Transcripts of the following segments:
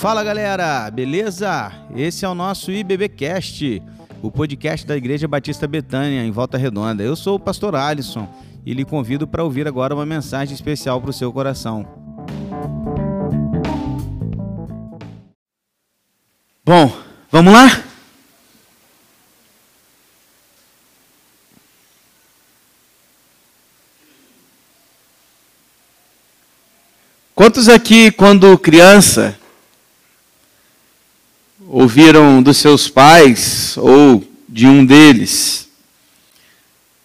Fala galera, beleza? Esse é o nosso IBBcast, o podcast da Igreja Batista Betânia, em Volta Redonda. Eu sou o pastor Alisson e lhe convido para ouvir agora uma mensagem especial para o seu coração. Bom, vamos lá? Quantos aqui, quando criança, ouviram dos seus pais ou de um deles,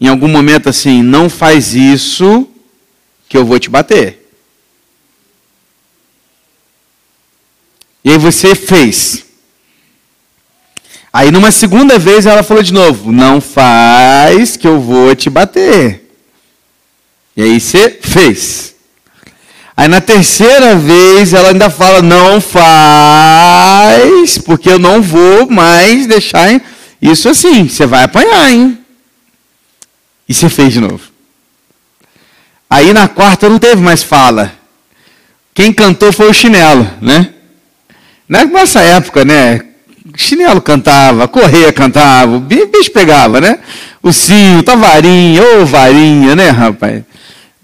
em algum momento assim, não faz isso que eu vou te bater. E aí você fez. Aí numa segunda vez ela falou de novo: Não faz que eu vou te bater. E aí você fez. Aí na terceira vez ela ainda fala: Não faz, porque eu não vou mais deixar isso assim. Você vai apanhar, hein? E você fez de novo. Aí na quarta não teve mais fala. Quem cantou foi o chinelo, né? Nessa época, né? Chinelo cantava, correia cantava, o bicho pegava, né? O cinto, a varinha, ô varinha, né, rapaz?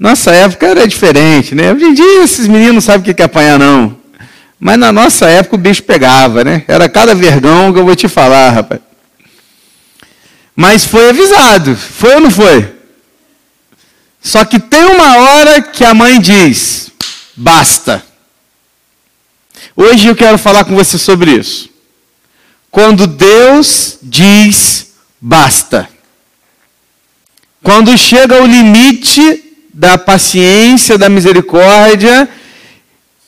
Nossa época era diferente, né? Hoje em dia esses meninos não sabem o que é apanhar, não. Mas na nossa época o bicho pegava, né? Era cada vergão que eu vou te falar, rapaz. Mas foi avisado, foi ou não foi? Só que tem uma hora que a mãe diz: basta. Hoje eu quero falar com você sobre isso. Quando Deus diz basta. Quando chega o limite da paciência, da misericórdia,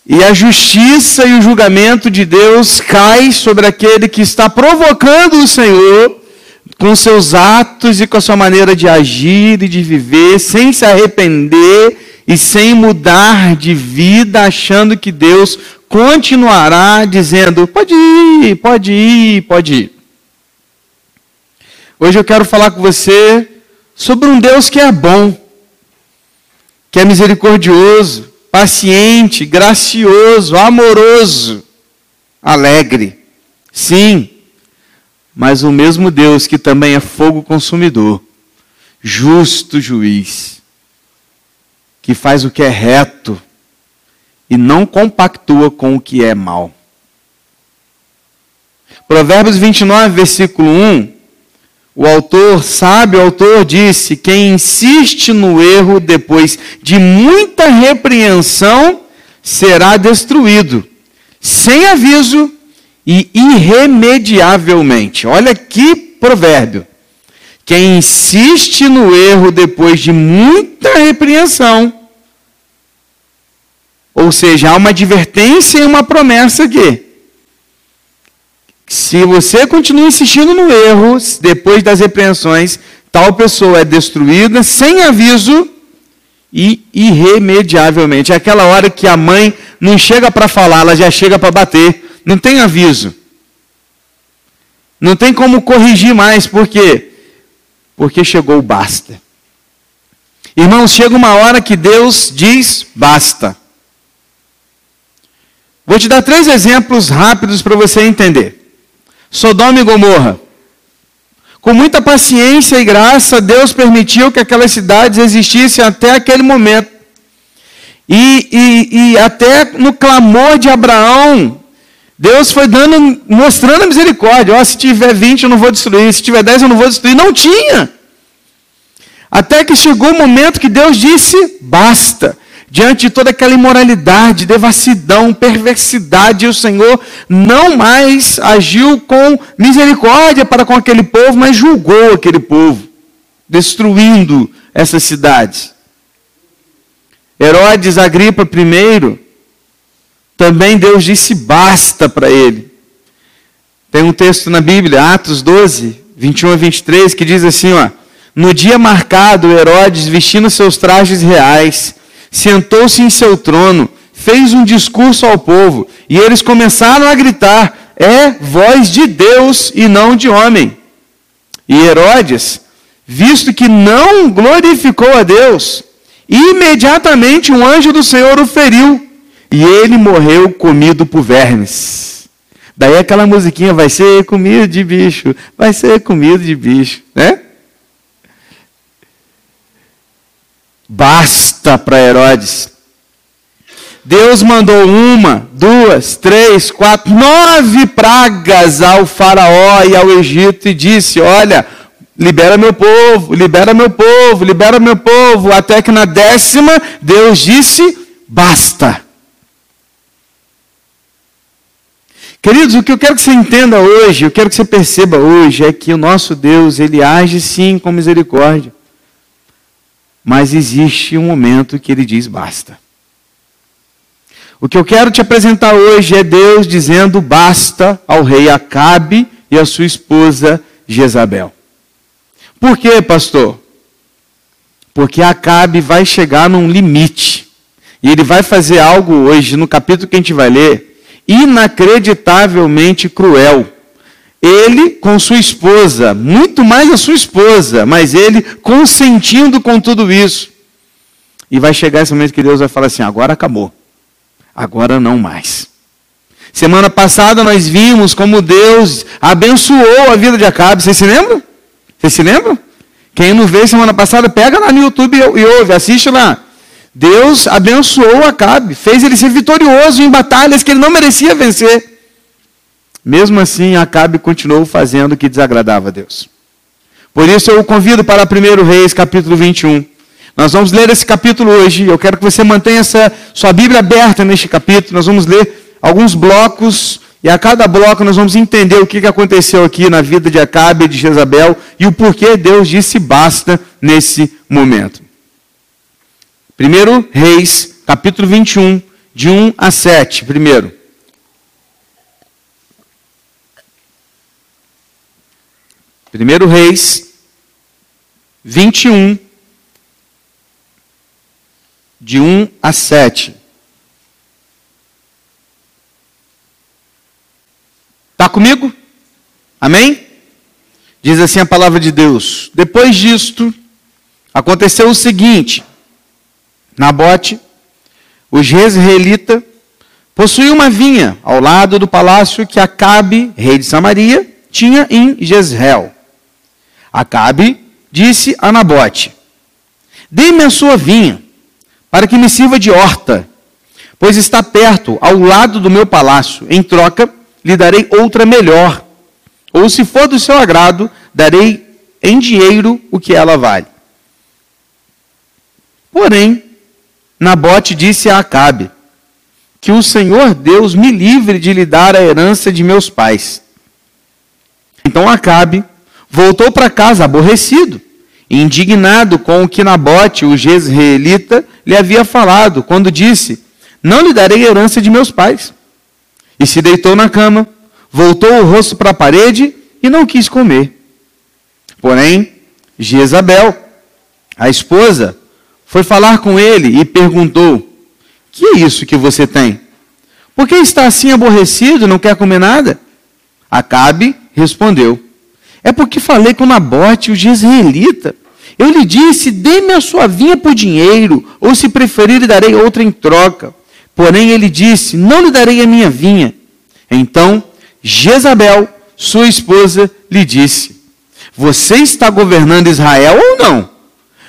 e a justiça e o julgamento de Deus cai sobre aquele que está provocando o Senhor com seus atos e com a sua maneira de agir e de viver, sem se arrepender e sem mudar de vida, achando que Deus continuará dizendo: pode ir, pode ir, pode ir. Hoje eu quero falar com você sobre um Deus que é bom, que é misericordioso, paciente, gracioso, amoroso, alegre. Sim, mas o mesmo Deus que também é fogo consumidor, justo juiz, que faz o que é reto e não compactua com o que é mal. Provérbios 29, versículo 1, o autor, sábio autor, disse: Quem insiste no erro depois de muita repreensão será destruído, sem aviso e irremediavelmente. Olha que provérbio. Quem insiste no erro depois de muita repreensão, ou seja, há uma advertência e uma promessa aqui. Se você continua insistindo no erro, depois das repreensões, tal pessoa é destruída sem aviso e irremediavelmente. É aquela hora que a mãe não chega para falar, ela já chega para bater. Não tem aviso. Não tem como corrigir mais, por quê? Porque chegou o basta. Irmãos, chega uma hora que Deus diz basta. Vou te dar três exemplos rápidos para você entender. Sodoma e Gomorra. Com muita paciência e graça, Deus permitiu que aquelas cidades existissem até aquele momento. E, e, e até no clamor de Abraão, Deus foi dando, mostrando a misericórdia. Oh, se tiver 20 eu não vou destruir, se tiver 10 eu não vou destruir. Não tinha. Até que chegou o momento que Deus disse: basta. Diante de toda aquela imoralidade, devassidão, perversidade, o Senhor não mais agiu com misericórdia para com aquele povo, mas julgou aquele povo, destruindo essas cidades. Herodes Agripa I também Deus disse basta para ele. Tem um texto na Bíblia, Atos 12, 21 a 23, que diz assim: ó, No dia marcado, Herodes, vestindo seus trajes reais, sentou-se em seu trono, fez um discurso ao povo, e eles começaram a gritar: É voz de Deus e não de homem. E Herodes, visto que não glorificou a Deus, imediatamente um anjo do Senhor o feriu e ele morreu comido por vermes. Daí aquela musiquinha vai ser comido de bicho, vai ser comido de bicho, né? Basta para Herodes. Deus mandou uma, duas, três, quatro, nove pragas ao Faraó e ao Egito e disse: Olha, libera meu povo, libera meu povo, libera meu povo. Até que na décima, Deus disse: Basta. Queridos, o que eu quero que você entenda hoje, eu quero que você perceba hoje, é que o nosso Deus, ele age sim com misericórdia. Mas existe um momento que ele diz basta. O que eu quero te apresentar hoje é Deus dizendo basta ao rei Acabe e à sua esposa Jezabel. Por quê, pastor? Porque Acabe vai chegar num limite. E ele vai fazer algo hoje, no capítulo que a gente vai ler, inacreditavelmente cruel. Ele com sua esposa, muito mais a sua esposa, mas ele consentindo com tudo isso. E vai chegar esse momento que Deus vai falar assim: agora acabou agora não mais. Semana passada nós vimos como Deus abençoou a vida de Acabe. Vocês se lembram? Vocês se lembram? Quem não veio semana passada, pega lá no YouTube e ouve, assiste lá. Deus abençoou Acabe, fez ele ser vitorioso em batalhas que ele não merecia vencer. Mesmo assim, Acabe continuou fazendo o que desagradava a Deus. Por isso eu o convido para 1 Reis, capítulo 21. Nós vamos ler esse capítulo hoje. Eu quero que você mantenha essa sua Bíblia aberta neste capítulo. Nós vamos ler alguns blocos e a cada bloco nós vamos entender o que aconteceu aqui na vida de Acabe e de Jezabel e o porquê Deus disse basta nesse momento. Primeiro Reis, capítulo 21, de 1 a 7. Primeiro. Primeiro Reis 21, de 1 a 7. Está comigo? Amém? Diz assim a palavra de Deus. Depois disto, aconteceu o seguinte: Nabote, o jezreelita, possuía uma vinha ao lado do palácio que Acabe, rei de Samaria, tinha em Jezreel. Acabe disse a Nabote: Dê-me a sua vinha para que me sirva de horta, pois está perto, ao lado do meu palácio. Em troca, lhe darei outra melhor. Ou, se for do seu agrado, darei em dinheiro o que ela vale. Porém, Nabote disse a Acabe: Que o Senhor Deus me livre de lhe dar a herança de meus pais. Então Acabe voltou para casa aborrecido indignado com o que Nabote, o jezreelita, lhe havia falado, quando disse: Não lhe darei herança de meus pais. E se deitou na cama, voltou o rosto para a parede e não quis comer. Porém, Jezabel, a esposa, foi falar com ele e perguntou: Que é isso que você tem? Por que está assim aborrecido, não quer comer nada? Acabe respondeu: É porque falei com Nabote, o jezreelita. Eu lhe disse: dê-me a sua vinha por dinheiro, ou se preferir, lhe darei outra em troca. Porém, ele disse: não lhe darei a minha vinha. Então, Jezabel, sua esposa, lhe disse: Você está governando Israel ou não?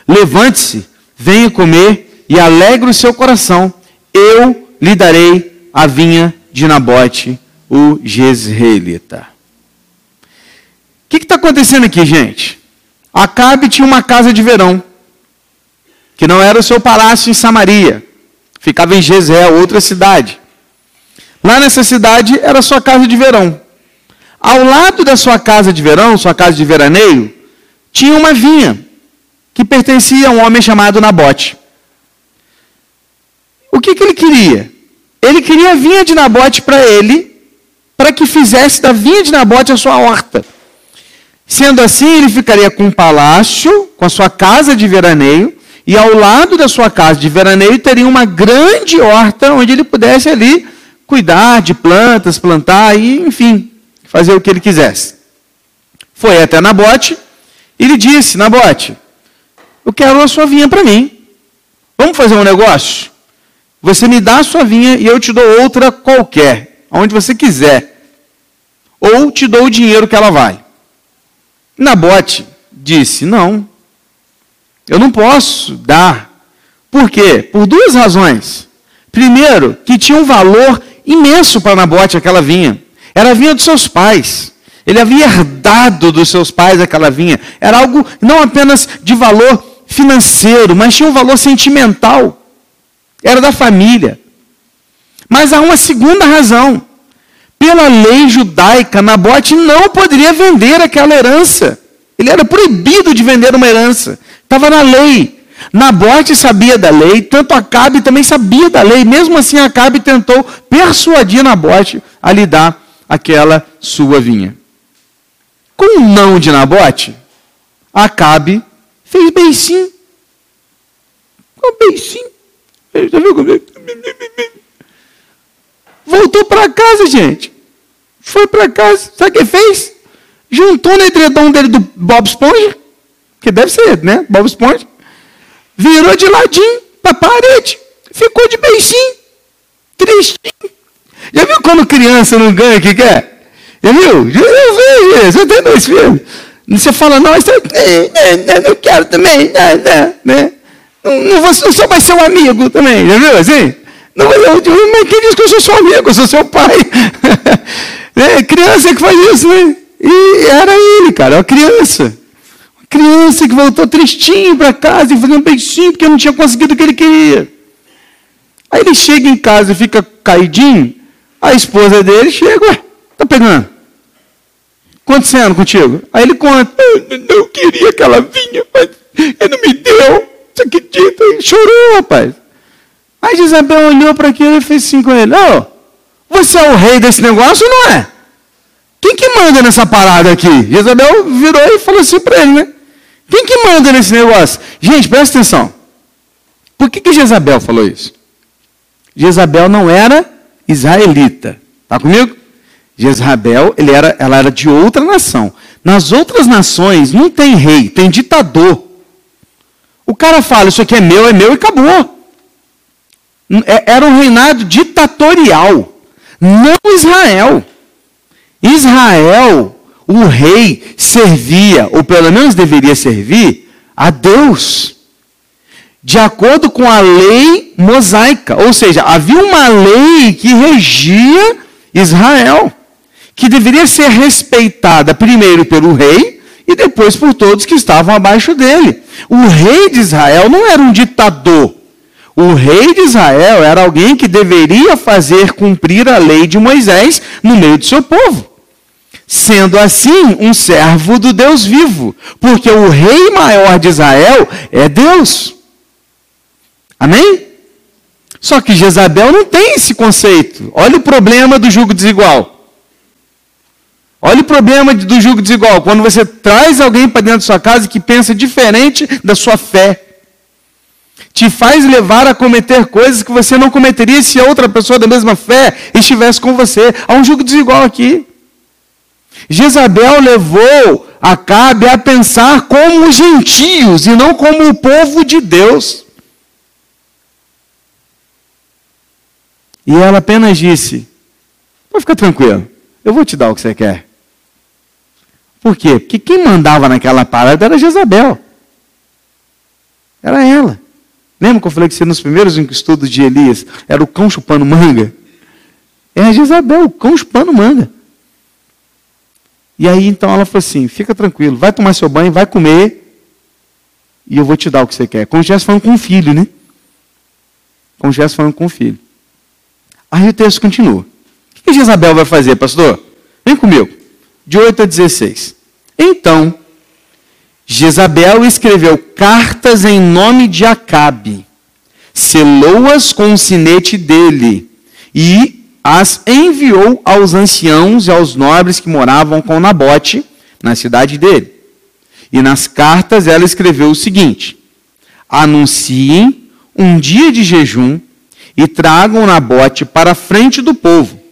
Levante-se, venha comer e alegre o seu coração. Eu lhe darei a vinha de Nabote, o Jezreelita. Que está acontecendo aqui, gente? Acabe tinha uma casa de verão, que não era o seu palácio em Samaria, ficava em Jezreel, outra cidade. Lá nessa cidade era sua casa de verão. Ao lado da sua casa de verão, sua casa de veraneio, tinha uma vinha que pertencia a um homem chamado Nabote. O que, que ele queria? Ele queria a vinha de Nabote para ele, para que fizesse da vinha de Nabote a sua horta. Sendo assim, ele ficaria com um palácio, com a sua casa de veraneio, e ao lado da sua casa de veraneio teria uma grande horta onde ele pudesse ali cuidar de plantas, plantar e, enfim, fazer o que ele quisesse. Foi até Nabote e lhe disse: Nabote, eu quero a sua vinha para mim. Vamos fazer um negócio? Você me dá a sua vinha e eu te dou outra qualquer, aonde você quiser. Ou te dou o dinheiro que ela vale. Nabote disse: Não, eu não posso dar. Por quê? Por duas razões. Primeiro, que tinha um valor imenso para Nabote aquela vinha. Era a vinha dos seus pais. Ele havia herdado dos seus pais aquela vinha. Era algo não apenas de valor financeiro, mas tinha um valor sentimental. Era da família. Mas há uma segunda razão. Pela lei judaica, Nabote não poderia vender aquela herança. Ele era proibido de vender uma herança. Estava na lei. Nabote sabia da lei, tanto Acabe também sabia da lei. Mesmo assim, Acabe tentou persuadir Nabote a lhe dar aquela sua vinha. Com o não de Nabote, Acabe fez. Um beicinho. Já viu como é? Voltou para casa, gente. Foi para casa. Sabe o que fez? Juntou no edredom dele do Bob Esponja, que deve ser, né? Bob Esponja. Virou de ladinho para a parede. Ficou de beicinho. Tristinho. Já viu quando criança não ganha o que quer? Já viu? Eu vi isso. Eu tenho dois filhos. Você fala, não, é, não quero também, não, não, né? Não, não, vou, não sou amigo também, já viu assim? Não, eu, mas quem diz que eu sou seu amigo? Eu sou seu pai. é, criança que faz isso, né? E era ele, cara, uma criança. Uma criança que voltou tristinho para casa e fazendo beijinho porque não tinha conseguido o que ele queria. Aí ele chega em casa e fica caidinho. A esposa dele chega, ué, tá pegando? acontecendo contigo? Aí ele conta, eu não queria que ela vinha, mas ele não me deu. Você acredita? Ele chorou, rapaz. Aí Isabel olhou para aquilo e fez assim com ele: oh, Você é o rei desse negócio não é? Quem que manda nessa parada aqui? Isabel virou e falou assim para ele, né? Quem que manda nesse negócio? Gente, presta atenção. Por que, que Jezabel falou isso? Jezabel não era israelita. Está comigo? Jezabel, ele era, ela era de outra nação. Nas outras nações não tem rei, tem ditador. O cara fala, isso aqui é meu, é meu e acabou. É, era um reinado ditatorial, não Israel. Israel, o rei servia, ou pelo menos deveria servir, a Deus. De acordo com a lei mosaica. Ou seja, havia uma lei que regia Israel que deveria ser respeitada primeiro pelo rei e depois por todos que estavam abaixo dele. O rei de Israel não era um ditador. O rei de Israel era alguém que deveria fazer cumprir a lei de Moisés no meio do seu povo. Sendo assim, um servo do Deus vivo, porque o rei maior de Israel é Deus. Amém? Só que Jezabel não tem esse conceito. Olha o problema do jugo desigual. Olha o problema do julgo desigual. Quando você traz alguém para dentro da sua casa que pensa diferente da sua fé. Te faz levar a cometer coisas que você não cometeria se a outra pessoa da mesma fé estivesse com você. Há um julgo desigual aqui. Jezabel levou Acabe a pensar como os gentios e não como o povo de Deus. E ela apenas disse: Pode ficar tranquilo, eu vou te dar o que você quer. Por quê? Porque quem mandava naquela parada era Jezabel. Era ela. Lembra que eu falei que você nos primeiros estudos de Elias era o cão chupando manga? É a Jezabel, o cão chupando manga. E aí então ela falou assim: fica tranquilo, vai tomar seu banho, vai comer, e eu vou te dar o que você quer. Como se estivesse falando com um filho, né? Como se estivesse falando com um filho. Aí o texto continua. O que Jezabel vai fazer, pastor? Vem comigo de 8 a 16. Então, Jezabel escreveu cartas em nome de Acabe, selou-as com o sinete dele e as enviou aos anciãos e aos nobres que moravam com Nabote na cidade dele. E nas cartas ela escreveu o seguinte: Anunciem um dia de jejum e tragam Nabote para a frente do povo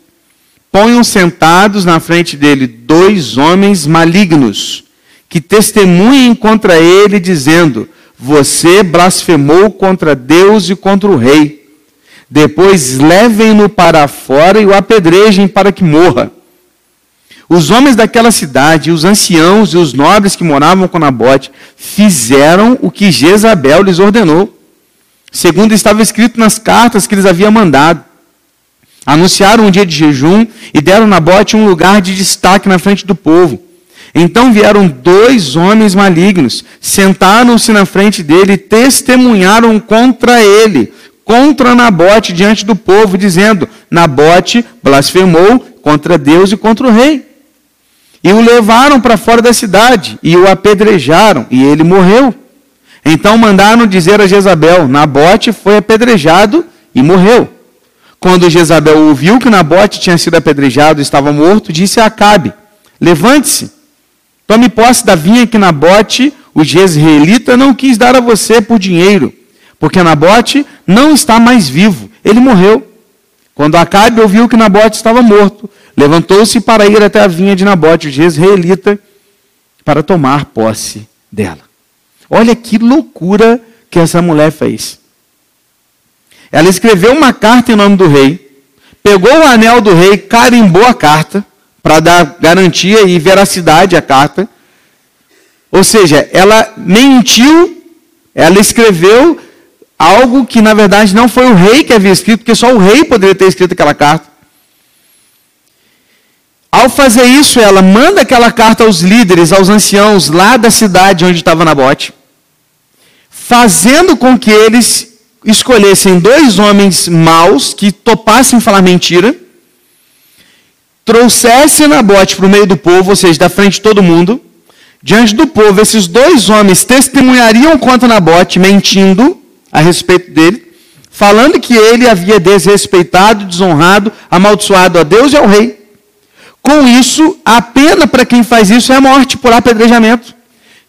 ponham sentados na frente dele dois homens malignos, que testemunhem contra ele, dizendo: Você blasfemou contra Deus e contra o rei. Depois levem-no para fora e o apedrejem para que morra. Os homens daquela cidade, os anciãos e os nobres que moravam com Nabote, fizeram o que Jezabel lhes ordenou, segundo estava escrito nas cartas que lhes havia mandado. Anunciaram um dia de jejum e deram Nabote um lugar de destaque na frente do povo. Então vieram dois homens malignos, sentaram-se na frente dele e testemunharam contra ele, contra Nabote diante do povo, dizendo: Nabote blasfemou contra Deus e contra o rei. E o levaram para fora da cidade e o apedrejaram, e ele morreu. Então mandaram dizer a Jezabel: Nabote foi apedrejado e morreu. Quando Jezabel ouviu que Nabote tinha sido apedrejado e estava morto, disse a Acabe: Levante-se, tome posse da vinha que Nabote, o jezreelita, não quis dar a você por dinheiro, porque Nabote não está mais vivo, ele morreu. Quando Acabe ouviu que Nabote estava morto, levantou-se para ir até a vinha de Nabote, o jezreelita, para tomar posse dela. Olha que loucura que essa mulher fez. Ela escreveu uma carta em nome do rei, pegou o anel do rei, carimbou a carta, para dar garantia e veracidade à carta. Ou seja, ela mentiu, ela escreveu algo que na verdade não foi o rei que havia escrito, porque só o rei poderia ter escrito aquela carta. Ao fazer isso, ela manda aquela carta aos líderes, aos anciãos lá da cidade onde estava Nabote, fazendo com que eles escolhessem dois homens maus que topassem falar mentira, trouxessem Nabote para o meio do povo, ou seja, da frente de todo mundo, diante do povo, esses dois homens testemunhariam contra Nabote, mentindo a respeito dele, falando que ele havia desrespeitado, desonrado, amaldiçoado a Deus e ao rei. Com isso, a pena para quem faz isso é a morte por apedrejamento.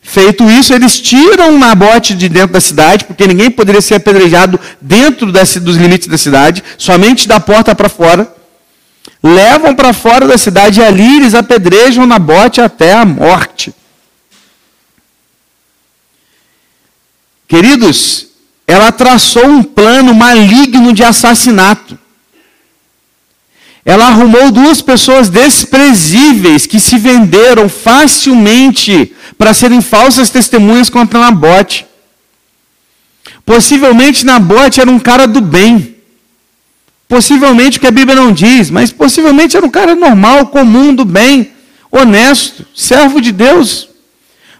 Feito isso, eles tiram Nabote de dentro da cidade, porque ninguém poderia ser apedrejado dentro desse, dos limites da cidade, somente da porta para fora. Levam para fora da cidade e ali eles apedrejam Nabote até a morte. Queridos, ela traçou um plano maligno de assassinato. Ela arrumou duas pessoas desprezíveis que se venderam facilmente para serem falsas testemunhas contra Nabote. Possivelmente Nabote era um cara do bem. Possivelmente, o que a Bíblia não diz, mas possivelmente era um cara normal, comum, do bem, honesto, servo de Deus.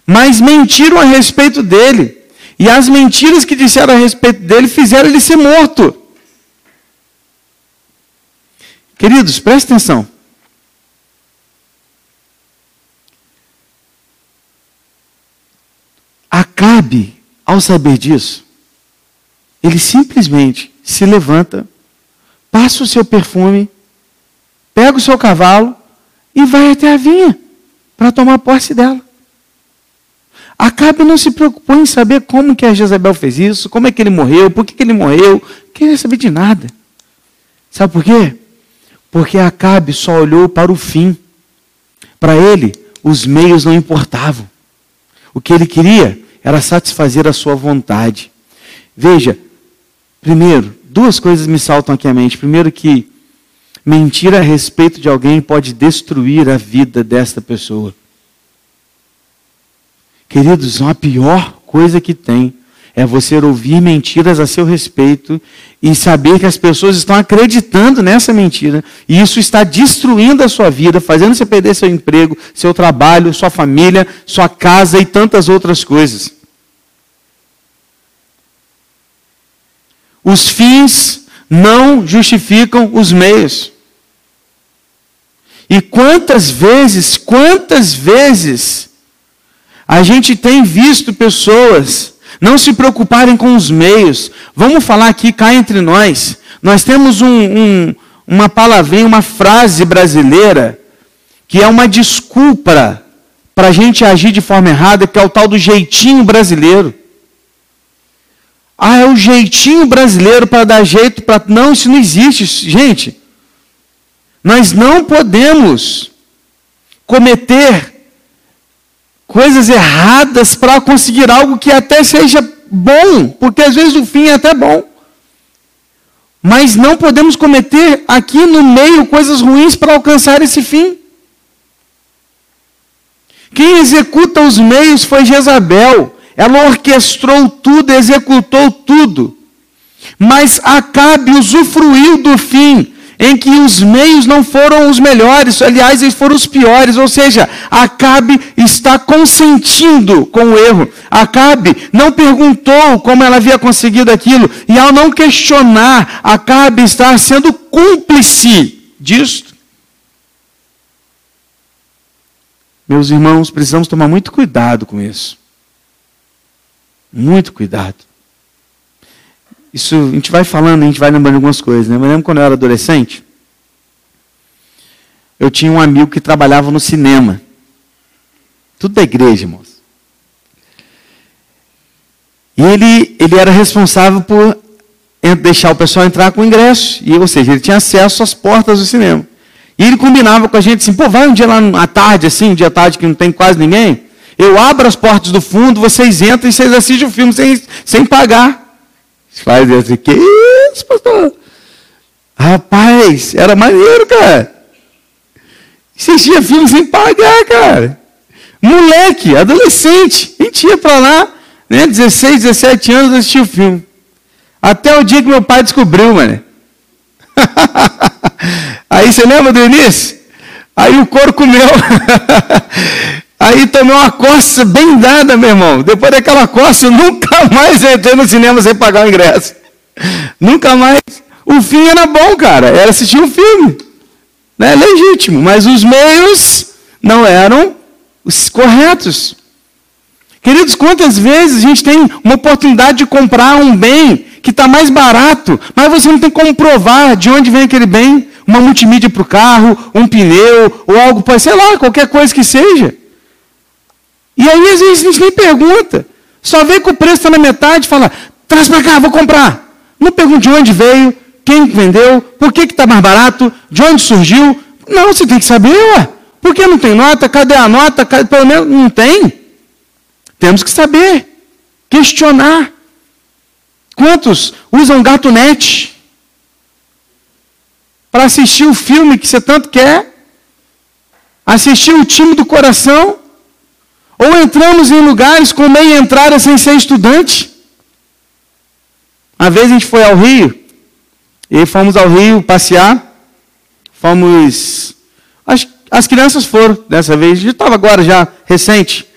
Mas mentiram a respeito dele. E as mentiras que disseram a respeito dele fizeram ele ser morto. Queridos, prestem atenção. Acabe, ao saber disso, ele simplesmente se levanta, passa o seu perfume, pega o seu cavalo e vai até a vinha para tomar posse dela. Acabe não se preocupou em saber como que a Jezabel fez isso, como é que ele morreu, por que, que ele morreu, não queria saber de nada. Sabe por quê? Porque Acabe só olhou para o fim. Para ele, os meios não importavam. O que ele queria era satisfazer a sua vontade. Veja, primeiro, duas coisas me saltam aqui à mente. Primeiro, que mentir a respeito de alguém pode destruir a vida desta pessoa. Queridos, a pior coisa que tem é você ouvir mentiras a seu respeito e saber que as pessoas estão acreditando nessa mentira. E isso está destruindo a sua vida, fazendo você perder seu emprego, seu trabalho, sua família, sua casa e tantas outras coisas. Os fins não justificam os meios. E quantas vezes, quantas vezes a gente tem visto pessoas não se preocuparem com os meios. Vamos falar aqui cá entre nós. Nós temos um, um, uma palavrinha, uma frase brasileira, que é uma desculpa para a gente agir de forma errada, que é o tal do jeitinho brasileiro. Ah, é o jeitinho brasileiro para dar jeito para. Não, isso não existe, gente. Nós não podemos cometer coisas erradas para conseguir algo que até seja bom, porque às vezes o fim é até bom. Mas não podemos cometer aqui no meio coisas ruins para alcançar esse fim. Quem executa os meios foi Jezabel. Ela orquestrou tudo, executou tudo. Mas Acabe usufruiu do fim em que os meios não foram os melhores, aliás, eles foram os piores, ou seja, Acabe está consentindo com o erro. Acabe não perguntou como ela havia conseguido aquilo, e ao não questionar, Acabe está sendo cúmplice disto. Meus irmãos, precisamos tomar muito cuidado com isso. Muito cuidado. Isso, a gente vai falando, a gente vai lembrando algumas coisas. Né? Eu lembro quando eu era adolescente, eu tinha um amigo que trabalhava no cinema. Tudo da igreja, irmãos. E ele, ele era responsável por deixar o pessoal entrar com ingresso. E, ou seja, ele tinha acesso às portas do cinema. E ele combinava com a gente assim, pô, vai um dia lá à tarde, assim, um dia à tarde que não tem quase ninguém. Eu abro as portas do fundo, vocês entram e vocês assistem o filme sem, sem pagar. Faz assim, que isso, pastor? Rapaz, era maneiro, cara. Assistia filme sem pagar, cara. Moleque, adolescente. A gente ia pra lá, né, 16, 17 anos, assistia o filme. Até o dia que meu pai descobriu, mano. Aí você lembra do início? Aí o couro comeu. Aí tomei uma coça bem dada, meu irmão. Depois daquela coça, eu nunca mais entrei no cinema sem pagar o ingresso. Nunca mais. O fim era bom, cara. Era assistir um filme. Né? Legítimo. Mas os meios não eram os corretos. Queridos, quantas vezes a gente tem uma oportunidade de comprar um bem que está mais barato, mas você não tem como provar de onde vem aquele bem? Uma multimídia para o carro, um pneu, ou algo, sei lá, qualquer coisa que seja. E aí, às vezes, a gente nem pergunta. Só vê que o preço está na metade e fala, traz para cá, vou comprar. Não pergunta de onde veio, quem vendeu, por que está mais barato, de onde surgiu. Não, você tem que saber, ué. Por que não tem nota? Cadê a nota? Pelo menos não tem. Temos que saber. Questionar. Quantos usam gatunete para assistir o filme que você tanto quer? Assistir o time do coração? Ou entramos em lugares com meia entrada sem ser estudante. Uma vez a gente foi ao Rio, e fomos ao Rio passear. Fomos. As, as crianças foram dessa vez, já estava agora já recente.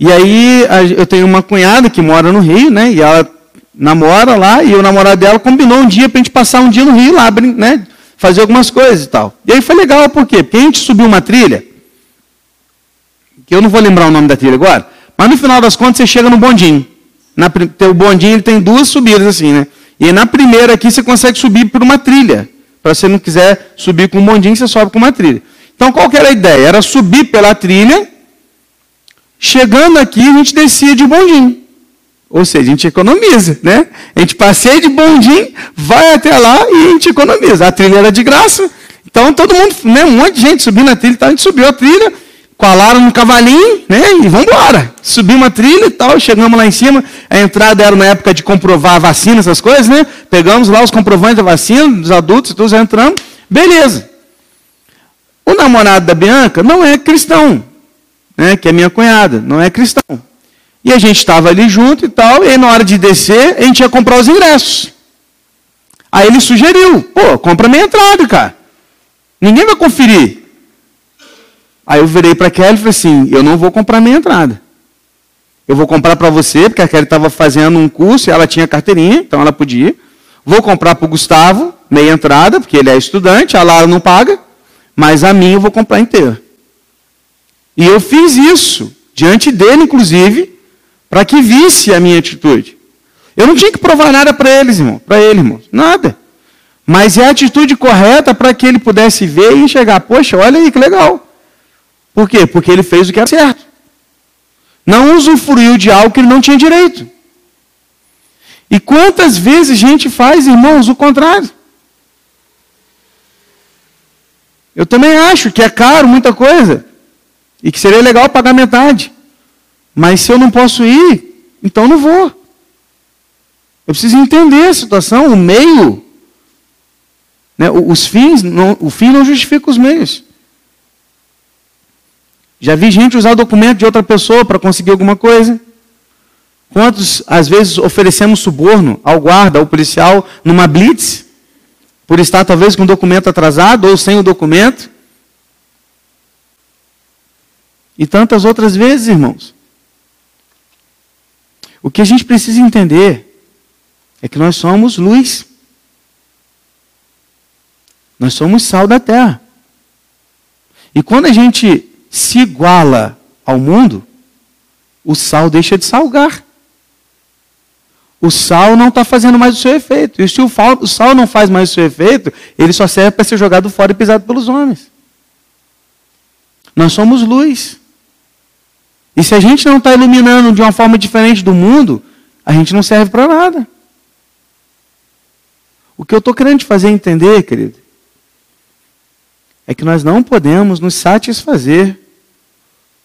E aí eu tenho uma cunhada que mora no Rio, né? E ela namora lá, e o namorado dela combinou um dia para a gente passar um dia no Rio lá, né? Fazer algumas coisas e tal. E aí foi legal, por quê? Porque a gente subiu uma trilha que eu não vou lembrar o nome da trilha agora, mas no final das contas você chega no bondinho. Na, o bondinho ele tem duas subidas assim, né? E na primeira aqui você consegue subir por uma trilha. Para você não quiser subir com o bondinho, você sobe com uma trilha. Então qual que era a ideia? Era subir pela trilha, chegando aqui a gente descia de bondinho. Ou seja, a gente economiza, né? A gente passeia de bondinho, vai até lá e a gente economiza. A trilha era de graça. Então todo mundo, né, um monte de gente subindo a trilha, então a gente subiu a trilha, colaram no cavalinho, né? E vamos embora. Subimos uma trilha e tal, chegamos lá em cima. A entrada era na época de comprovar a vacina, essas coisas, né? Pegamos lá os comprovantes da vacina, dos adultos, todos entramos. Beleza. O namorado da Bianca não é cristão, né? Que é minha cunhada, não é cristão. E a gente estava ali junto e tal, e aí, na hora de descer, a gente ia comprar os ingressos. Aí ele sugeriu, pô, compra minha entrada, cara. Ninguém vai conferir. Aí eu virei para a Kelly e falei assim: eu não vou comprar minha entrada. Eu vou comprar para você, porque a Kelly estava fazendo um curso e ela tinha carteirinha, então ela podia. Vou comprar para o Gustavo, meia entrada, porque ele é estudante, a Lara não paga, mas a minha eu vou comprar inteira. E eu fiz isso, diante dele, inclusive, para que visse a minha atitude. Eu não tinha que provar nada para eles, irmão, para ele, irmão, nada. Mas é a atitude correta para que ele pudesse ver e enxergar, poxa, olha aí que legal. Por quê? Porque ele fez o que era certo. Não usufruiu de algo que ele não tinha direito. E quantas vezes a gente faz, irmãos, o contrário? Eu também acho que é caro muita coisa. E que seria legal pagar metade. Mas se eu não posso ir, então não vou. Eu preciso entender a situação, o meio Né? Os fins, não, o fim não justifica os meios. Já vi gente usar documento de outra pessoa para conseguir alguma coisa. Quantos, às vezes, oferecemos suborno ao guarda, ao policial, numa blitz, por estar talvez com o documento atrasado ou sem o documento? E tantas outras vezes, irmãos. O que a gente precisa entender é que nós somos luz. Nós somos sal da terra. E quando a gente se iguala ao mundo, o sal deixa de salgar. O sal não está fazendo mais o seu efeito. E se o sal não faz mais o seu efeito, ele só serve para ser jogado fora e pisado pelos homens. Nós somos luz. E se a gente não está iluminando de uma forma diferente do mundo, a gente não serve para nada. O que eu estou querendo te fazer entender, querido, é que nós não podemos nos satisfazer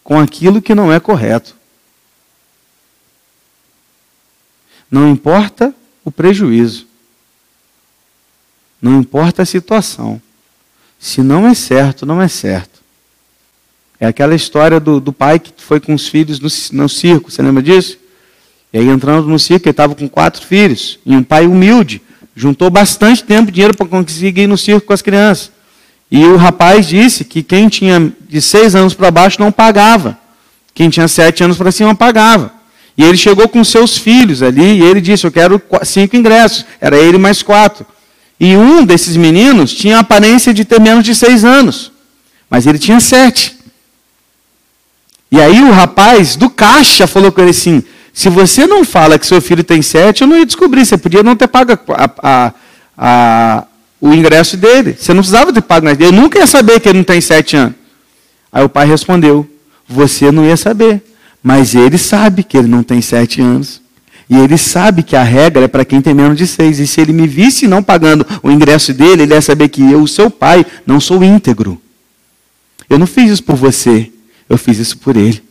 com aquilo que não é correto. Não importa o prejuízo. Não importa a situação. Se não é certo, não é certo. É aquela história do, do pai que foi com os filhos no, no circo, você lembra disso? E aí entrando no circo, ele estava com quatro filhos, e um pai humilde, juntou bastante tempo e dinheiro para conseguir ir no circo com as crianças. E o rapaz disse que quem tinha de seis anos para baixo não pagava. Quem tinha sete anos para cima pagava. E ele chegou com seus filhos ali e ele disse: Eu quero cinco ingressos. Era ele mais quatro. E um desses meninos tinha a aparência de ter menos de seis anos, mas ele tinha sete. E aí o rapaz do caixa falou com ele assim: Se você não fala que seu filho tem sete, eu não ia descobrir. Você podia não ter pago a, a, a, o ingresso dele. Você não precisava ter pago mais. Eu nunca ia saber que ele não tem sete anos. Aí o pai respondeu: Você não ia saber. Mas ele sabe que ele não tem sete anos. E ele sabe que a regra é para quem tem menos de seis. E se ele me visse não pagando o ingresso dele, ele ia saber que eu, seu pai, não sou íntegro. Eu não fiz isso por você, eu fiz isso por ele.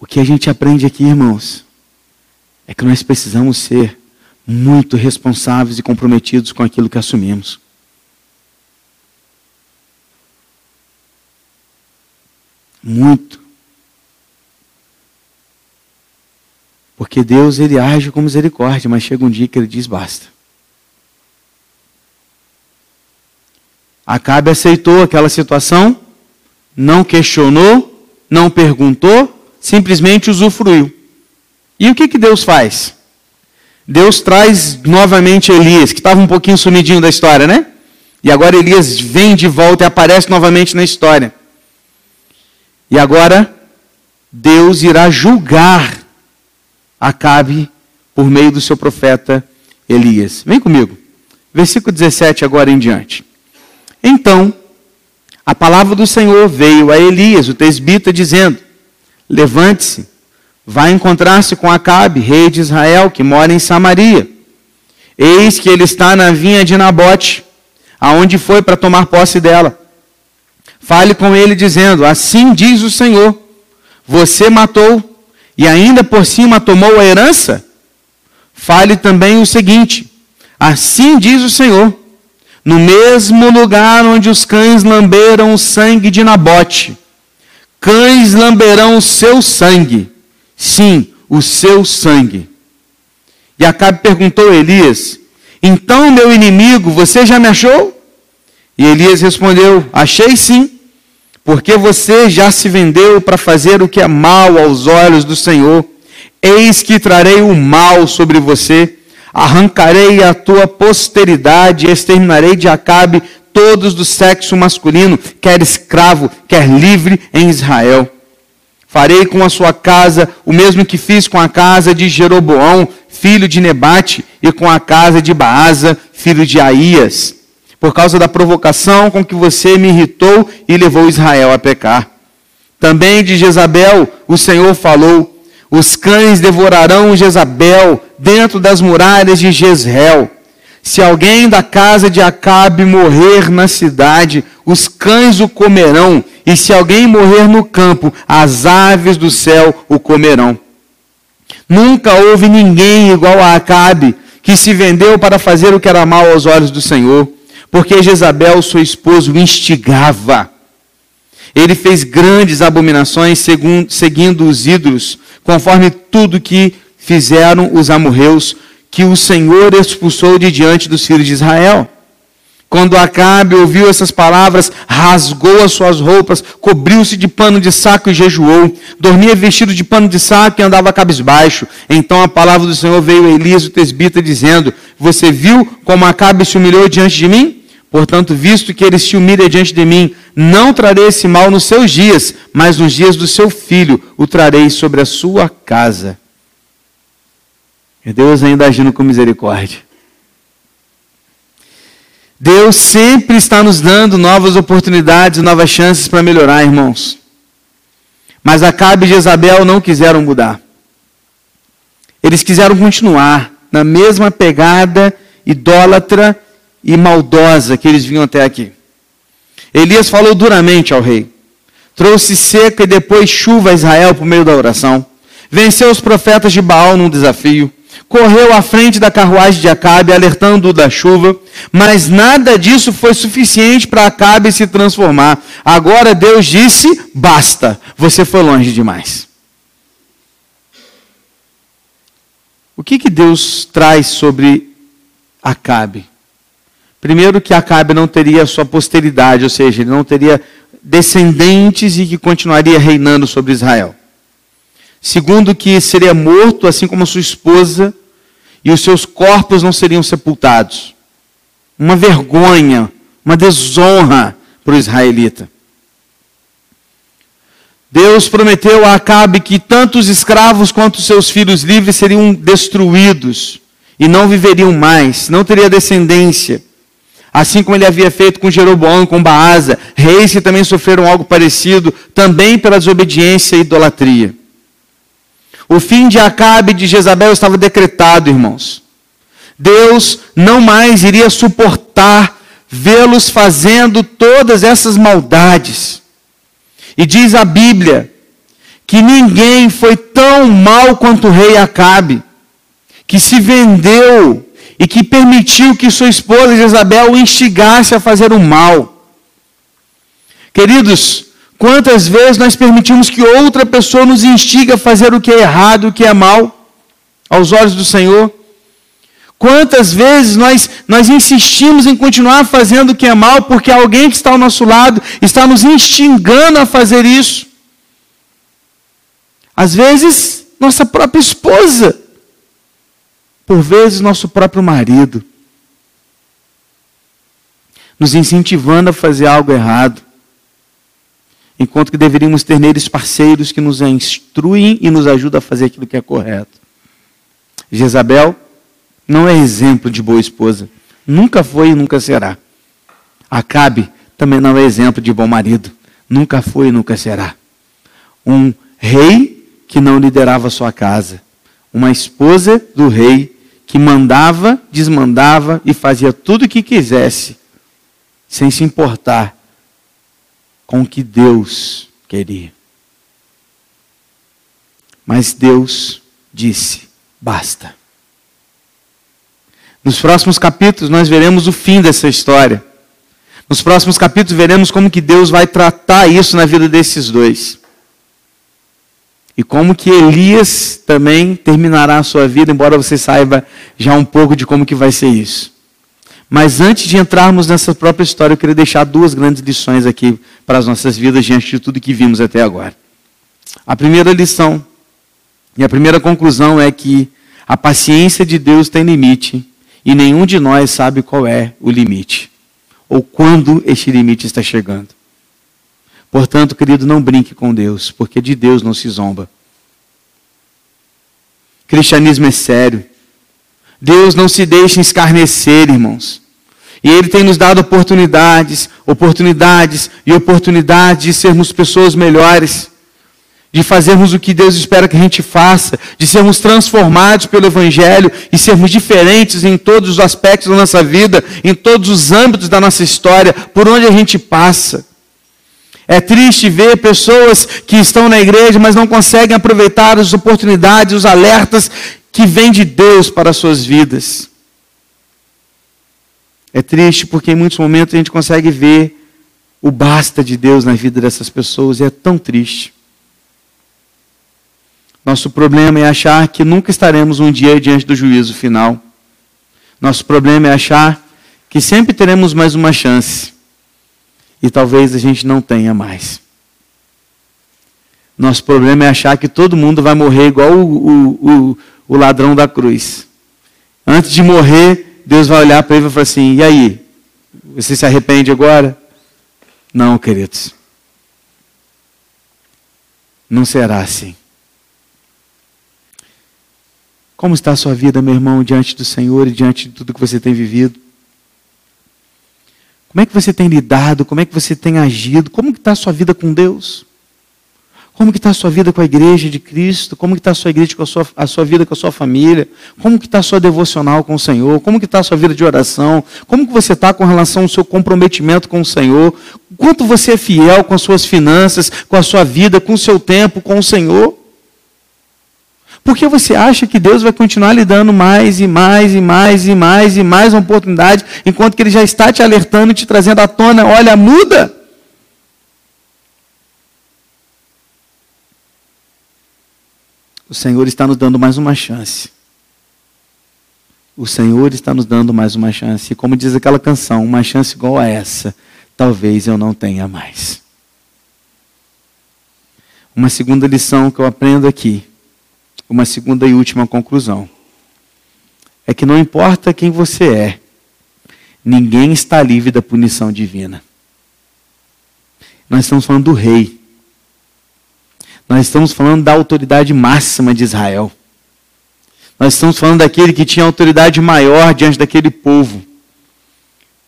O que a gente aprende aqui, irmãos, é que nós precisamos ser muito responsáveis e comprometidos com aquilo que assumimos. Muito. Porque Deus ele age com misericórdia, mas chega um dia que ele diz basta. Acabe aceitou aquela situação, não questionou, não perguntou, simplesmente usufruiu. E o que, que Deus faz? Deus traz novamente Elias, que estava um pouquinho sumidinho da história, né? E agora Elias vem de volta e aparece novamente na história. E agora, Deus irá julgar Acabe por meio do seu profeta Elias. Vem comigo. Versículo 17 agora em diante. Então, a palavra do Senhor veio a Elias, o tesbita, dizendo: Levante-se, vá encontrar-se com Acabe, rei de Israel, que mora em Samaria. Eis que ele está na vinha de Nabote, aonde foi para tomar posse dela. Fale com ele dizendo: Assim diz o Senhor: Você matou e ainda por cima tomou a herança? Fale também o seguinte: Assim diz o Senhor: No mesmo lugar onde os cães lamberam o sangue de Nabote, cães lamberão o seu sangue. Sim, o seu sangue. E Acabe perguntou a Elias: Então, meu inimigo, você já me achou? E Elias respondeu: Achei sim porque você já se vendeu para fazer o que é mal aos olhos do Senhor. Eis que trarei o mal sobre você, arrancarei a tua posteridade, e exterminarei de Acabe todos do sexo masculino, quer escravo, quer livre em Israel. Farei com a sua casa o mesmo que fiz com a casa de Jeroboão, filho de Nebate, e com a casa de Baasa, filho de Aías por causa da provocação com que você me irritou e levou Israel a pecar. Também de Jezabel o Senhor falou: os cães devorarão Jezabel dentro das muralhas de Jezreel. Se alguém da casa de Acabe morrer na cidade, os cães o comerão, e se alguém morrer no campo, as aves do céu o comerão. Nunca houve ninguém igual a Acabe, que se vendeu para fazer o que era mal aos olhos do Senhor, porque Jezabel, seu esposo, o instigava. Ele fez grandes abominações seguindo os ídolos, conforme tudo que fizeram os amorreus, que o Senhor expulsou de diante dos filhos de Israel. Quando Acabe ouviu essas palavras, rasgou as suas roupas, cobriu-se de pano de saco e jejuou. Dormia vestido de pano de saco e andava cabisbaixo. Então a palavra do Senhor veio a Elias, o tesbita, dizendo: Você viu como Acabe se humilhou diante de mim? Portanto, visto que ele se humilha diante de mim, não trarei esse mal nos seus dias, mas nos dias do seu filho o trarei sobre a sua casa. Deus ainda agindo com misericórdia. Deus sempre está nos dando novas oportunidades, novas chances para melhorar, irmãos. Mas Acabe e Jezabel não quiseram mudar. Eles quiseram continuar na mesma pegada idólatra e maldosa que eles vinham até aqui. Elias falou duramente ao rei. Trouxe seca e depois chuva a Israel por meio da oração. Venceu os profetas de Baal num desafio correu à frente da carruagem de Acabe, alertando-o da chuva, mas nada disso foi suficiente para Acabe se transformar. Agora Deus disse: basta, você foi longe demais. O que, que Deus traz sobre Acabe? Primeiro, que Acabe não teria sua posteridade, ou seja, ele não teria descendentes e que continuaria reinando sobre Israel. Segundo, que seria morto, assim como sua esposa, e os seus corpos não seriam sepultados. Uma vergonha, uma desonra para o israelita. Deus prometeu a Acabe que tanto os escravos quanto seus filhos livres seriam destruídos e não viveriam mais, não teria descendência. Assim como ele havia feito com Jeroboão e com Baasa, reis que também sofreram algo parecido, também pela desobediência e idolatria. O fim de Acabe e de Jezabel estava decretado, irmãos. Deus não mais iria suportar vê-los fazendo todas essas maldades. E diz a Bíblia que ninguém foi tão mal quanto o rei Acabe, que se vendeu e que permitiu que sua esposa Jezabel o instigasse a fazer o mal. Queridos, Quantas vezes nós permitimos que outra pessoa nos instiga a fazer o que é errado, o que é mal, aos olhos do Senhor? Quantas vezes nós, nós insistimos em continuar fazendo o que é mal, porque alguém que está ao nosso lado está nos instigando a fazer isso? Às vezes, nossa própria esposa, por vezes, nosso próprio marido, nos incentivando a fazer algo errado enquanto que deveríamos ter neles parceiros que nos instruem e nos ajudam a fazer aquilo que é correto. Jezabel não é exemplo de boa esposa. Nunca foi e nunca será. Acabe também não é exemplo de bom marido. Nunca foi e nunca será. Um rei que não liderava sua casa. Uma esposa do rei que mandava, desmandava e fazia tudo o que quisesse, sem se importar com o que Deus queria. Mas Deus disse: basta. Nos próximos capítulos nós veremos o fim dessa história. Nos próximos capítulos veremos como que Deus vai tratar isso na vida desses dois. E como que Elias também terminará a sua vida, embora você saiba já um pouco de como que vai ser isso. Mas antes de entrarmos nessa própria história, eu queria deixar duas grandes lições aqui para as nossas vidas diante de tudo que vimos até agora. A primeira lição e a primeira conclusão é que a paciência de Deus tem limite e nenhum de nós sabe qual é o limite ou quando este limite está chegando. Portanto, querido, não brinque com Deus, porque de Deus não se zomba. Cristianismo é sério. Deus não se deixa escarnecer, irmãos. E Ele tem nos dado oportunidades, oportunidades e oportunidades de sermos pessoas melhores, de fazermos o que Deus espera que a gente faça, de sermos transformados pelo Evangelho e sermos diferentes em todos os aspectos da nossa vida, em todos os âmbitos da nossa história, por onde a gente passa. É triste ver pessoas que estão na igreja, mas não conseguem aproveitar as oportunidades, os alertas que vêm de Deus para as suas vidas. É triste porque em muitos momentos a gente consegue ver o basta de Deus na vida dessas pessoas e é tão triste. Nosso problema é achar que nunca estaremos um dia diante do juízo final. Nosso problema é achar que sempre teremos mais uma chance e talvez a gente não tenha mais. Nosso problema é achar que todo mundo vai morrer igual o, o, o, o ladrão da cruz. Antes de morrer, Deus vai olhar para ele e vai falar assim: e aí? Você se arrepende agora? Não, queridos. Não será assim. Como está a sua vida, meu irmão, diante do Senhor e diante de tudo que você tem vivido? Como é que você tem lidado? Como é que você tem agido? Como está a sua vida com Deus? Como que está a sua vida com a igreja de Cristo? Como que está a sua igreja com a sua, a sua vida com a sua família? Como que está a sua devocional com o Senhor? Como que está a sua vida de oração? Como que você está com relação ao seu comprometimento com o Senhor? Quanto você é fiel com as suas finanças, com a sua vida, com o seu tempo com o Senhor? Porque você acha que Deus vai continuar lhe dando mais e mais e mais e mais e mais uma oportunidade, enquanto que Ele já está te alertando e te trazendo à tona, olha, muda. O Senhor está nos dando mais uma chance. O Senhor está nos dando mais uma chance. E como diz aquela canção, uma chance igual a essa, talvez eu não tenha mais. Uma segunda lição que eu aprendo aqui uma segunda e última conclusão. É que não importa quem você é, ninguém está livre da punição divina. Nós estamos falando do rei. Nós estamos falando da autoridade máxima de Israel. Nós estamos falando daquele que tinha autoridade maior diante daquele povo,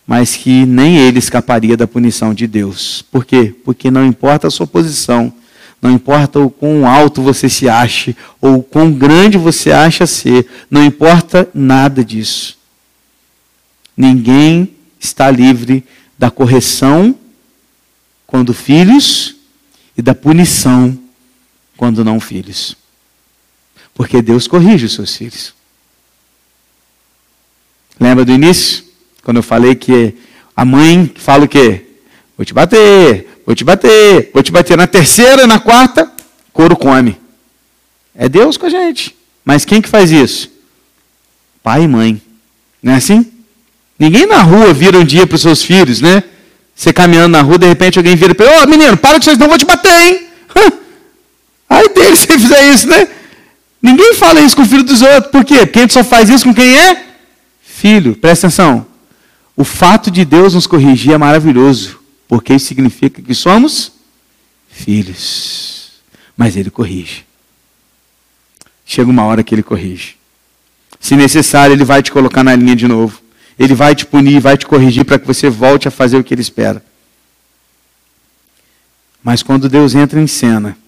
mas que nem ele escaparia da punição de Deus. Por quê? Porque não importa a sua posição, não importa o quão alto você se ache, ou o quão grande você acha ser, não importa nada disso. Ninguém está livre da correção quando filhos e da punição quando não filhos. Porque Deus corrige os seus filhos. Lembra do início? Quando eu falei que a mãe fala o quê? Vou te bater, Vou te bater, vou te bater. Na terceira, na quarta, couro come. É Deus com a gente. Mas quem que faz isso? Pai e mãe. Não é assim? Ninguém na rua vira um dia para os seus filhos, né? Você caminhando na rua, de repente alguém vira para ele, ô oh, menino, para que vocês não vou te bater, hein? Ai dele se fizer isso, né? Ninguém fala isso com o filho dos outros. Por quê? Porque a gente só faz isso com quem é? Filho. Presta atenção. O fato de Deus nos corrigir é maravilhoso porque isso significa que somos filhos. Mas ele corrige. Chega uma hora que ele corrige. Se necessário, ele vai te colocar na linha de novo. Ele vai te punir, vai te corrigir para que você volte a fazer o que ele espera. Mas quando Deus entra em cena,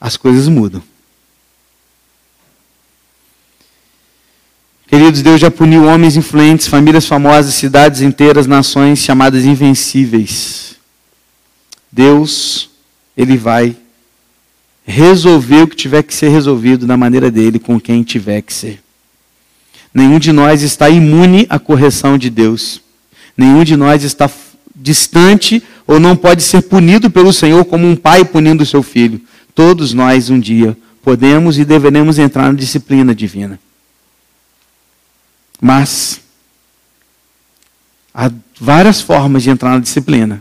as coisas mudam. Queridos, Deus já puniu homens influentes, famílias famosas, cidades inteiras, nações chamadas invencíveis. Deus, Ele vai resolver o que tiver que ser resolvido da maneira dele, com quem tiver que ser. Nenhum de nós está imune à correção de Deus. Nenhum de nós está distante ou não pode ser punido pelo Senhor como um pai punindo o seu filho. Todos nós, um dia, podemos e deveremos entrar na disciplina divina. Mas há várias formas de entrar na disciplina.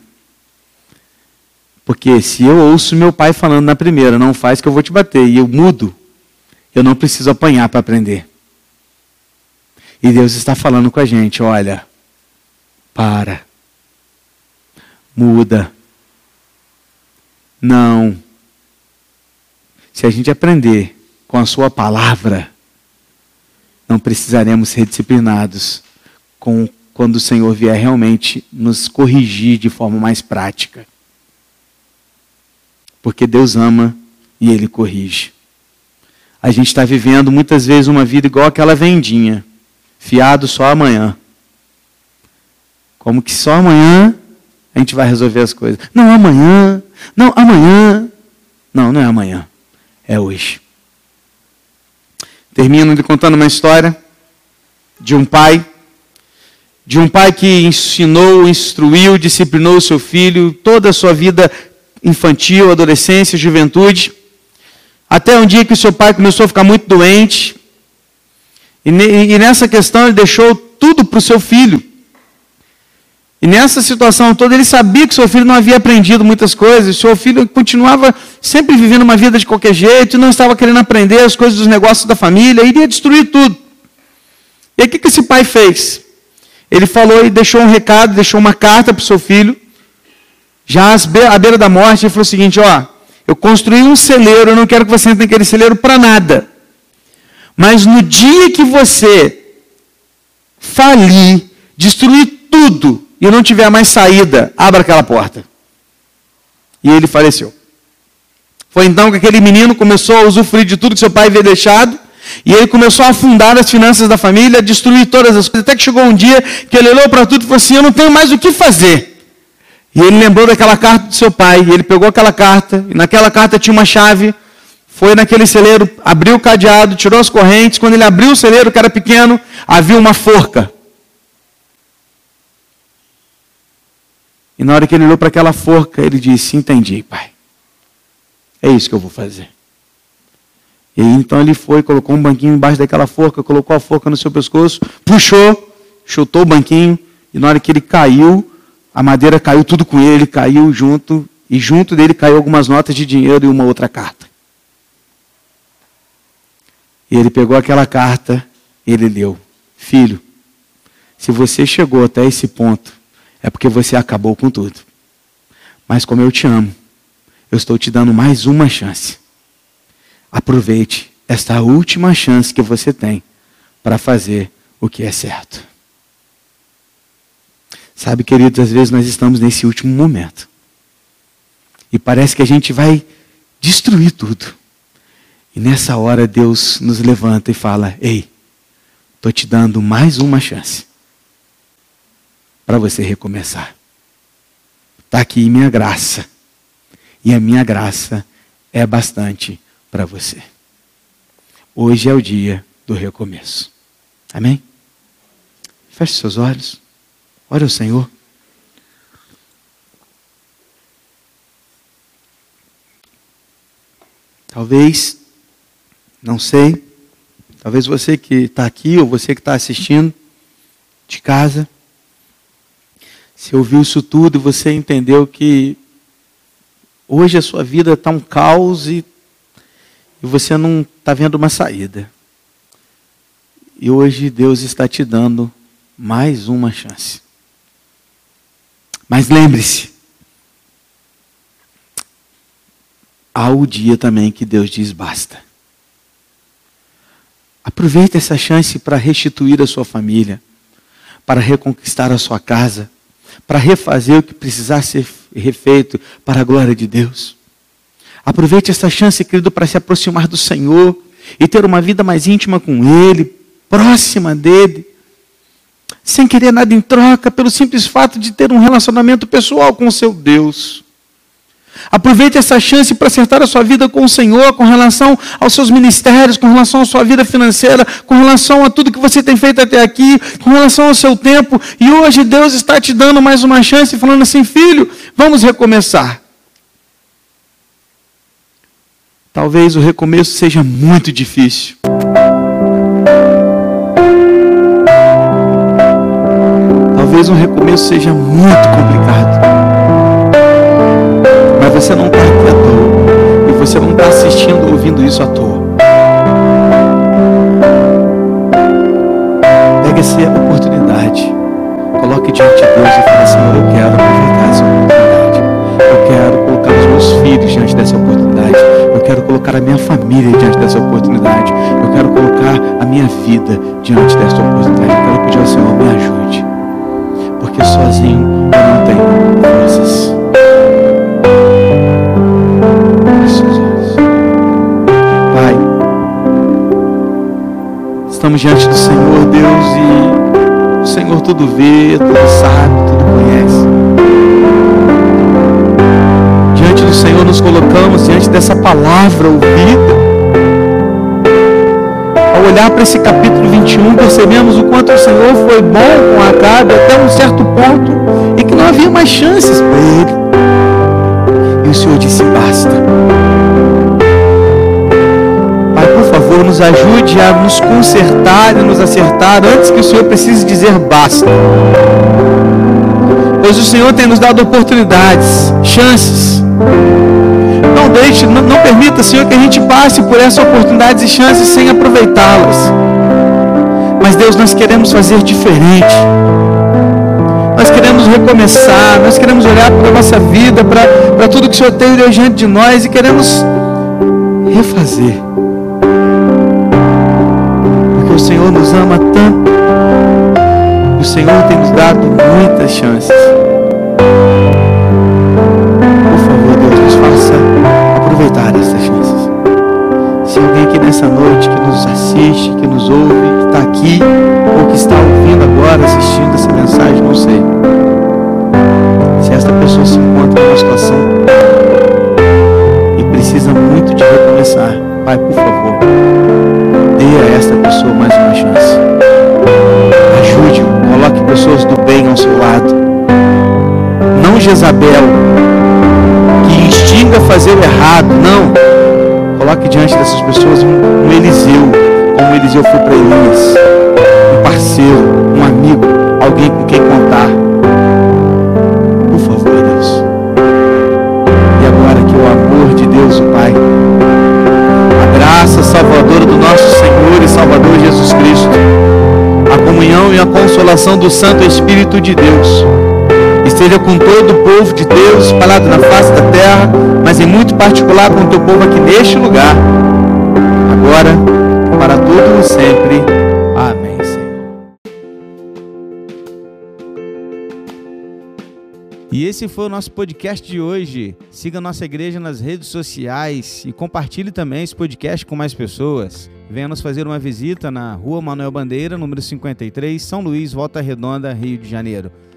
Porque se eu ouço meu pai falando na primeira, não faz que eu vou te bater, e eu mudo, eu não preciso apanhar para aprender. E Deus está falando com a gente: olha, para, muda, não. Se a gente aprender com a Sua palavra, não precisaremos ser disciplinados com, quando o Senhor vier realmente nos corrigir de forma mais prática. Porque Deus ama e Ele corrige. A gente está vivendo muitas vezes uma vida igual aquela vendinha, fiado só amanhã. Como que só amanhã a gente vai resolver as coisas. Não, amanhã. Não, amanhã. Não, não é amanhã. É hoje. Termino lhe contando uma história de um pai, de um pai que ensinou, instruiu, disciplinou seu filho toda a sua vida infantil, adolescência, juventude, até um dia que o seu pai começou a ficar muito doente, e, nessa questão ele deixou tudo para o seu filho. Nessa situação toda, ele sabia que seu filho não havia aprendido muitas coisas, seu filho continuava sempre vivendo uma vida de qualquer jeito, não estava querendo aprender as coisas dos negócios da família, iria destruir tudo. E o que, que esse pai fez? Ele falou e deixou um recado, deixou uma carta para o seu filho, já à beira da morte, ele falou o seguinte: ó, eu construí um celeiro, eu não quero que você entre naquele celeiro para nada. Mas no dia que você falir, destruir tudo, e não tiver mais saída, abra aquela porta. E ele faleceu. Foi então que aquele menino começou a usufruir de tudo que seu pai havia deixado, e ele começou a afundar as finanças da família, a destruir todas as coisas, até que chegou um dia que ele olhou para tudo e falou assim: Eu não tenho mais o que fazer. E ele lembrou daquela carta do seu pai, e ele pegou aquela carta, e naquela carta tinha uma chave, foi naquele celeiro, abriu o cadeado, tirou as correntes. Quando ele abriu o celeiro, que era pequeno, havia uma forca. E na hora que ele olhou para aquela forca, ele disse: Entendi, pai. É isso que eu vou fazer. E então ele foi, colocou um banquinho embaixo daquela forca, colocou a forca no seu pescoço, puxou, chutou o banquinho, e na hora que ele caiu, a madeira caiu tudo com ele, ele caiu junto, e junto dele caiu algumas notas de dinheiro e uma outra carta. E ele pegou aquela carta, ele leu: Filho, se você chegou até esse ponto, é porque você acabou com tudo. Mas como eu te amo, eu estou te dando mais uma chance. Aproveite esta última chance que você tem para fazer o que é certo. Sabe, queridos, às vezes nós estamos nesse último momento. E parece que a gente vai destruir tudo. E nessa hora Deus nos levanta e fala: Ei, estou te dando mais uma chance para você recomeçar. Está aqui minha graça. E a minha graça é bastante para você. Hoje é o dia do recomeço. Amém? Feche seus olhos. Ore ao Senhor. Talvez, não sei, talvez você que está aqui ou você que está assistindo de casa, você ouviu isso tudo e você entendeu que hoje a sua vida está um caos e, e você não está vendo uma saída. E hoje Deus está te dando mais uma chance. Mas lembre-se, há o dia também que Deus diz basta. Aproveite essa chance para restituir a sua família, para reconquistar a sua casa para refazer o que precisar ser refeito para a glória de Deus. Aproveite essa chance, querido, para se aproximar do Senhor e ter uma vida mais íntima com Ele, próxima dEle, sem querer nada em troca, pelo simples fato de ter um relacionamento pessoal com o seu Deus. Aproveite essa chance para acertar a sua vida com o Senhor, com relação aos seus ministérios, com relação à sua vida financeira, com relação a tudo que você tem feito até aqui, com relação ao seu tempo. E hoje Deus está te dando mais uma chance, falando assim: filho, vamos recomeçar. Talvez o recomeço seja muito difícil. Talvez um recomeço seja muito complicado você não está aqui à toa. E você não está assistindo, ouvindo isso à toa. Pega essa oportunidade. Coloque diante de Deus e fale, Senhor, eu quero aproveitar essa oportunidade. Eu quero colocar os meus filhos diante dessa oportunidade. Eu quero colocar a minha família diante dessa oportunidade. Eu quero colocar a minha vida diante dessa oportunidade. Eu quero pedir ao Senhor, me ajude. Porque sozinho eu não tenho estamos diante do Senhor, Deus, e o Senhor tudo vê, tudo sabe, tudo conhece. diante do Senhor nos colocamos, diante dessa palavra ouvida. Ao olhar para esse capítulo 21, percebemos o quanto o Senhor foi bom com Acabe até um certo ponto em que não havia mais chances para ele. E o Senhor disse: basta. Pai, por favor, nos ajude a nos consertar e nos acertar antes que o Senhor precise dizer basta. Pois o Senhor tem nos dado oportunidades, chances. Não deixe, não, não permita, Senhor, que a gente passe por essas oportunidades e chances sem aproveitá-las. Mas Deus, nós queremos fazer diferente. Nós queremos recomeçar, nós queremos olhar para a nossa vida, para, para tudo que o Senhor tem diante de nós e queremos refazer. Senhor nos ama tanto. O Senhor tem nos dado muitas chances. Por favor, Deus, nos faça aproveitar essas chances. Se alguém aqui nessa noite que nos assiste, que nos ouve, que está aqui, ou que está ouvindo agora, assistindo essa mensagem, não sei. Se esta pessoa se encontra numa situação e precisa muito de recomeçar, Pai, por favor, dê a esta pessoa Jezabel, que instiga a fazer o errado, não. Coloque diante dessas pessoas um, um Eliseu, como Eliseu foi para Elias, um parceiro, um amigo, alguém com quem contar. Por favor, Deus. E agora que o amor de Deus, o Pai, a graça salvadora do nosso Senhor e Salvador Jesus Cristo, a comunhão e a consolação do Santo Espírito de Deus esteja com todo o povo de Deus espalhado na face da terra, mas em muito particular com o teu povo aqui neste lugar, agora, para todo e sempre. Amém, Senhor. E esse foi o nosso podcast de hoje. Siga nossa igreja nas redes sociais e compartilhe também esse podcast com mais pessoas. Venha nos fazer uma visita na Rua Manuel Bandeira, número 53, São Luís, Volta Redonda, Rio de Janeiro.